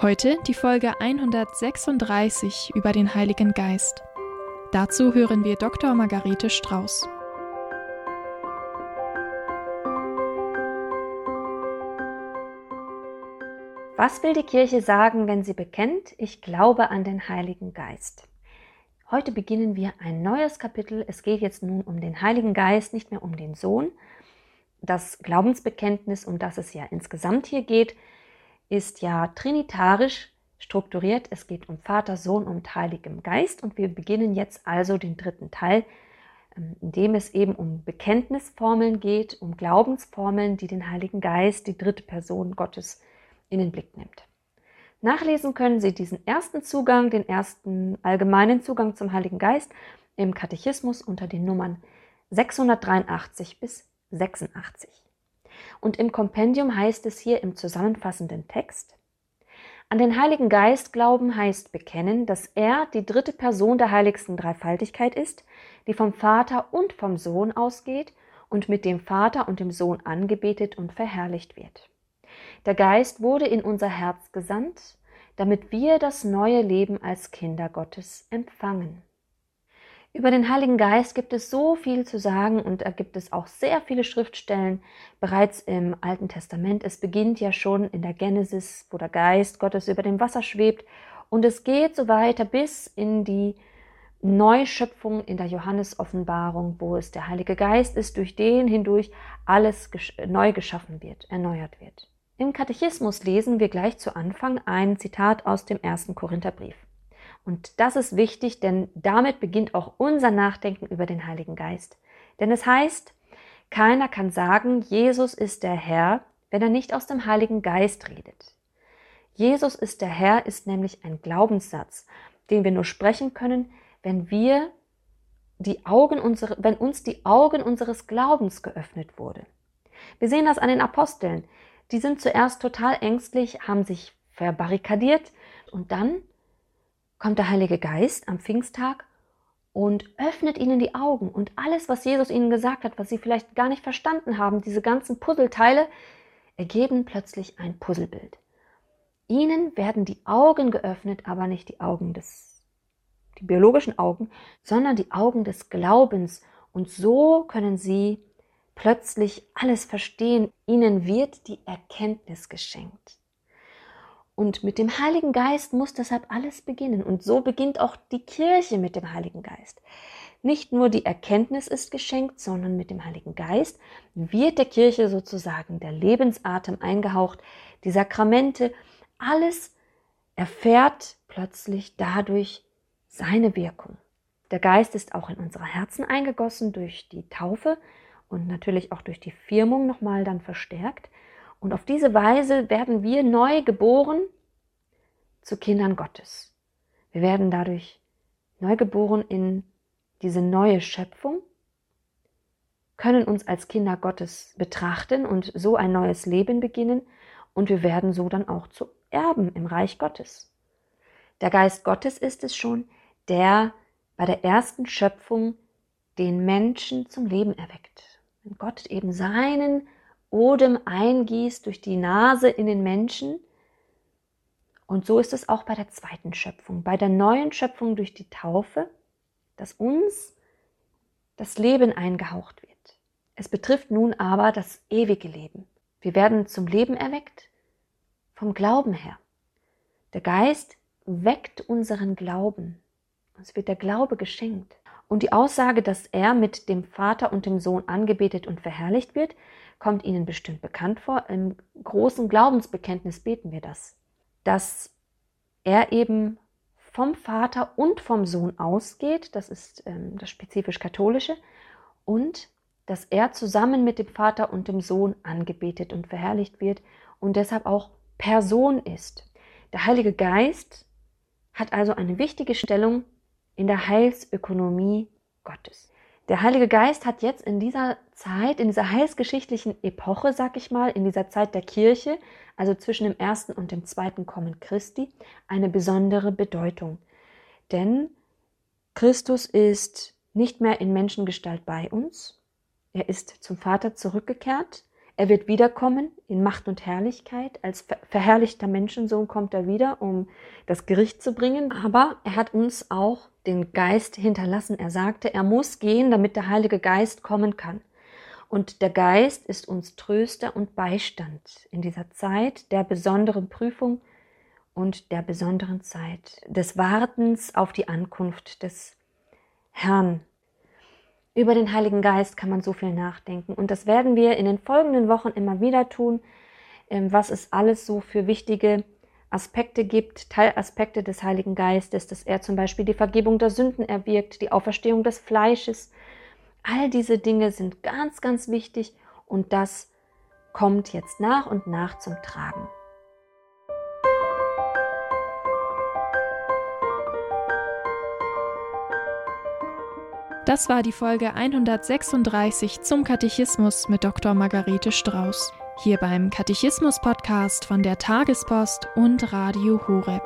Heute die Folge 136 über den Heiligen Geist. Dazu hören wir Dr. Margarete Strauß. Was will die Kirche sagen, wenn sie bekennt, ich glaube an den Heiligen Geist? Heute beginnen wir ein neues Kapitel. Es geht jetzt nun um den Heiligen Geist, nicht mehr um den Sohn. Das Glaubensbekenntnis, um das es ja insgesamt hier geht, ist ja trinitarisch strukturiert. Es geht um Vater, Sohn und Heiligem Geist. Und wir beginnen jetzt also den dritten Teil, ähm, in dem es eben um Bekenntnisformeln geht, um Glaubensformeln, die den Heiligen Geist, die dritte Person Gottes, in den Blick nimmt. Nachlesen können Sie diesen ersten Zugang, den ersten allgemeinen Zugang zum Heiligen Geist im Katechismus unter den Nummern 683 bis 86. Und im Kompendium heißt es hier im zusammenfassenden Text, an den Heiligen Geist glauben heißt bekennen, dass er die dritte Person der heiligsten Dreifaltigkeit ist, die vom Vater und vom Sohn ausgeht und mit dem Vater und dem Sohn angebetet und verherrlicht wird. Der Geist wurde in unser Herz gesandt, damit wir das neue Leben als Kinder Gottes empfangen. Über den Heiligen Geist gibt es so viel zu sagen und da gibt es auch sehr viele Schriftstellen bereits im Alten Testament. Es beginnt ja schon in der Genesis, wo der Geist Gottes über dem Wasser schwebt und es geht so weiter bis in die Neuschöpfung in der Johannes-Offenbarung, wo es der Heilige Geist ist, durch den hindurch alles neu geschaffen wird, erneuert wird. Im Katechismus lesen wir gleich zu Anfang ein Zitat aus dem ersten Korintherbrief. Und das ist wichtig, denn damit beginnt auch unser Nachdenken über den Heiligen Geist. Denn es heißt, keiner kann sagen, Jesus ist der Herr, wenn er nicht aus dem Heiligen Geist redet. Jesus ist der Herr ist nämlich ein Glaubenssatz, den wir nur sprechen können, wenn wir die Augen unsere, wenn uns die Augen unseres Glaubens geöffnet wurde. Wir sehen das an den Aposteln. Die sind zuerst total ängstlich, haben sich verbarrikadiert und dann kommt der Heilige Geist am Pfingsttag und öffnet ihnen die Augen und alles, was Jesus ihnen gesagt hat, was sie vielleicht gar nicht verstanden haben, diese ganzen Puzzleteile, ergeben plötzlich ein Puzzlebild. Ihnen werden die Augen geöffnet, aber nicht die Augen des, die biologischen Augen, sondern die Augen des Glaubens. Und so können sie plötzlich alles verstehen. Ihnen wird die Erkenntnis geschenkt. Und mit dem Heiligen Geist muss deshalb alles beginnen. Und so beginnt auch die Kirche mit dem Heiligen Geist. Nicht nur die Erkenntnis ist geschenkt, sondern mit dem Heiligen Geist wird der Kirche sozusagen der Lebensatem eingehaucht, die Sakramente, alles erfährt plötzlich dadurch seine Wirkung. Der Geist ist auch in unsere Herzen eingegossen durch die Taufe und natürlich auch durch die Firmung nochmal dann verstärkt. Und auf diese Weise werden wir neu geboren zu Kindern Gottes. Wir werden dadurch neu geboren in diese neue Schöpfung, können uns als Kinder Gottes betrachten und so ein neues Leben beginnen und wir werden so dann auch zu Erben im Reich Gottes. Der Geist Gottes ist es schon, der bei der ersten Schöpfung den Menschen zum Leben erweckt. Wenn Gott eben seinen Odem eingießt durch die Nase in den Menschen. Und so ist es auch bei der zweiten Schöpfung, bei der neuen Schöpfung durch die Taufe, dass uns das Leben eingehaucht wird. Es betrifft nun aber das ewige Leben. Wir werden zum Leben erweckt vom Glauben her. Der Geist weckt unseren Glauben. Uns wird der Glaube geschenkt. Und die Aussage, dass er mit dem Vater und dem Sohn angebetet und verherrlicht wird, kommt Ihnen bestimmt bekannt vor. Im großen Glaubensbekenntnis beten wir das, dass er eben vom Vater und vom Sohn ausgeht, das ist ähm, das spezifisch katholische, und dass er zusammen mit dem Vater und dem Sohn angebetet und verherrlicht wird und deshalb auch Person ist. Der Heilige Geist hat also eine wichtige Stellung in der Heilsökonomie Gottes. Der Heilige Geist hat jetzt in dieser Zeit, in dieser heilsgeschichtlichen Epoche, sag ich mal, in dieser Zeit der Kirche, also zwischen dem ersten und dem zweiten Kommen Christi, eine besondere Bedeutung. Denn Christus ist nicht mehr in Menschengestalt bei uns. Er ist zum Vater zurückgekehrt. Er wird wiederkommen in Macht und Herrlichkeit. Als verherrlichter Menschensohn kommt er wieder, um das Gericht zu bringen. Aber er hat uns auch den Geist hinterlassen. Er sagte, er muss gehen, damit der Heilige Geist kommen kann. Und der Geist ist uns Tröster und Beistand in dieser Zeit der besonderen Prüfung und der besonderen Zeit des Wartens auf die Ankunft des Herrn. Über den Heiligen Geist kann man so viel nachdenken. Und das werden wir in den folgenden Wochen immer wieder tun, ähm, was es alles so für wichtige Aspekte gibt, Teilaspekte des Heiligen Geistes, dass er zum Beispiel die Vergebung der Sünden erwirkt, die Auferstehung des Fleisches. All diese Dinge sind ganz, ganz wichtig und das kommt jetzt nach und nach zum Tragen. Das war die Folge 136 zum Katechismus mit Dr. Margarete Strauß. Hier beim Katechismus-Podcast von der Tagespost und Radio Horeb.